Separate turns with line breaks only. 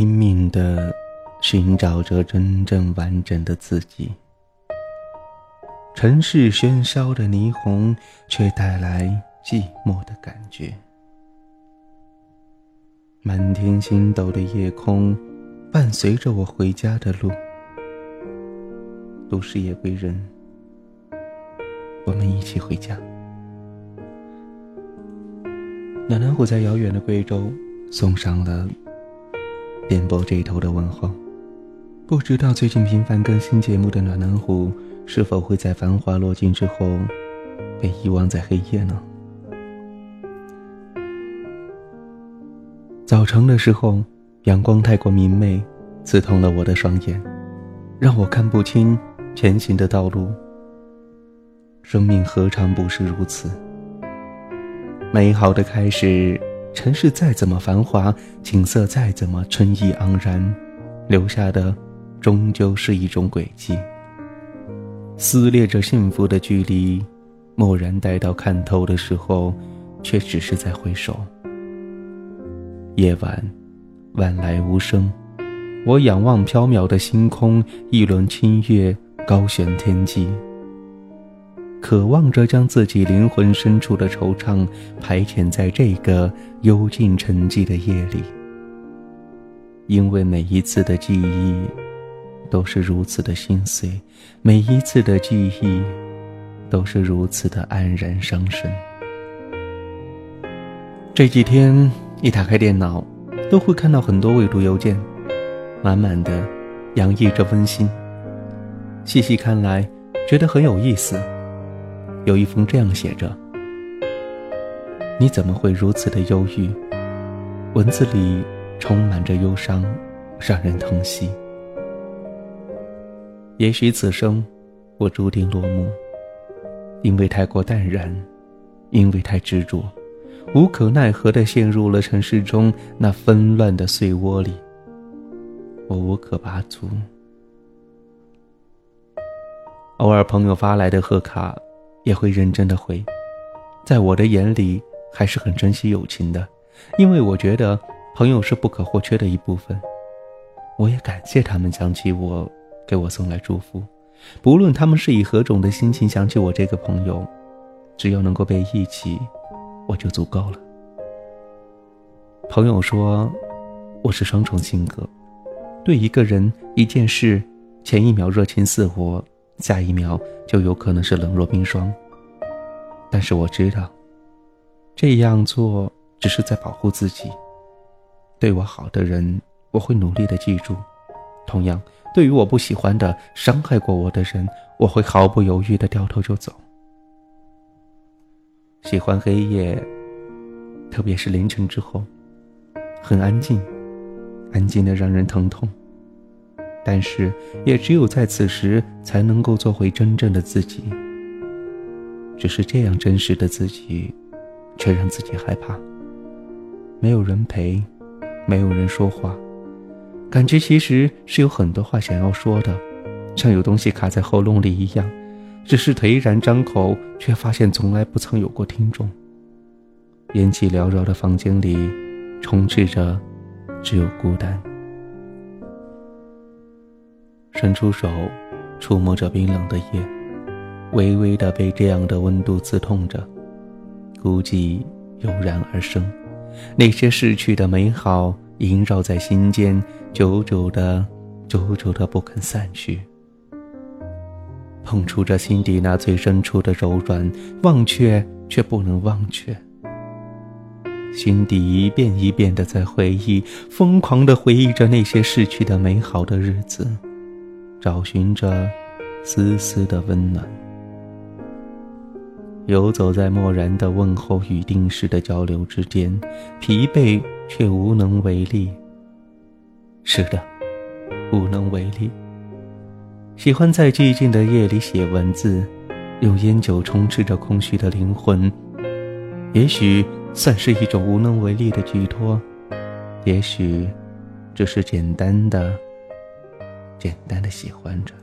拼命的寻找着真正完整的自己。城市喧嚣的霓虹，却带来寂寞的感觉。满天星斗的夜空，伴随着我回家的路。都市夜归人，我们一起回家。暖暖虎在遥远的贵州送上了电波这头的问候。不知道最近频繁更新节目的暖男虎。是否会在繁华落尽之后，被遗忘在黑夜呢？早晨的时候，阳光太过明媚，刺痛了我的双眼，让我看不清前行的道路。生命何尝不是如此？美好的开始，城市再怎么繁华，景色再怎么春意盎然，留下的终究是一种轨迹。撕裂着幸福的距离，蓦然待到看透的时候，却只是在回首。夜晚，晚来无声，我仰望缥缈的星空，一轮清月高悬天际，渴望着将自己灵魂深处的惆怅排遣在这个幽静沉寂的夜里，因为每一次的记忆。都是如此的心碎，每一次的记忆，都是如此的黯然伤神。这几天一打开电脑，都会看到很多未读邮件，满满的洋溢着温馨。细细看来，觉得很有意思。有一封这样写着：“你怎么会如此的忧郁？”文字里充满着忧伤，让人疼惜。也许此生，我注定落幕，因为太过淡然，因为太执着，无可奈何的陷入了城市中那纷乱的碎窝里。我无可拔足。偶尔朋友发来的贺卡，也会认真的回，在我的眼里，还是很珍惜友情的，因为我觉得朋友是不可或缺的一部分。我也感谢他们想起我。给我送来祝福，不论他们是以何种的心情想起我这个朋友，只要能够被忆起，我就足够了。朋友说，我是双重性格，对一个人、一件事，前一秒热情似火，下一秒就有可能是冷若冰霜。但是我知道，这样做只是在保护自己。对我好的人，我会努力的记住，同样。对于我不喜欢的、伤害过我的人，我会毫不犹豫的掉头就走。喜欢黑夜，特别是凌晨之后，很安静，安静的让人疼痛。但是，也只有在此时，才能够做回真正的自己。只是这样真实的自己，却让自己害怕。没有人陪，没有人说话。感觉其实是有很多话想要说的，像有东西卡在喉咙里一样，只是颓然张口，却发现从来不曾有过听众。烟气缭绕的房间里，充斥着只有孤单。伸出手，触摸着冰冷的夜，微微的被这样的温度刺痛着，孤寂油然而生，那些逝去的美好。萦绕在心间，久久的、久久的不肯散去。碰触着心底那最深处的柔软，忘却却不能忘却。心底一遍一遍的在回忆，疯狂的回忆着那些逝去的美好的日子，找寻着丝丝的温暖。游走在漠然的问候与定时的交流之间，疲惫却无能为力。是的，无能为力。喜欢在寂静的夜里写文字，用烟酒充斥着空虚的灵魂。也许算是一种无能为力的寄托，也许只是简单的、简单的喜欢着。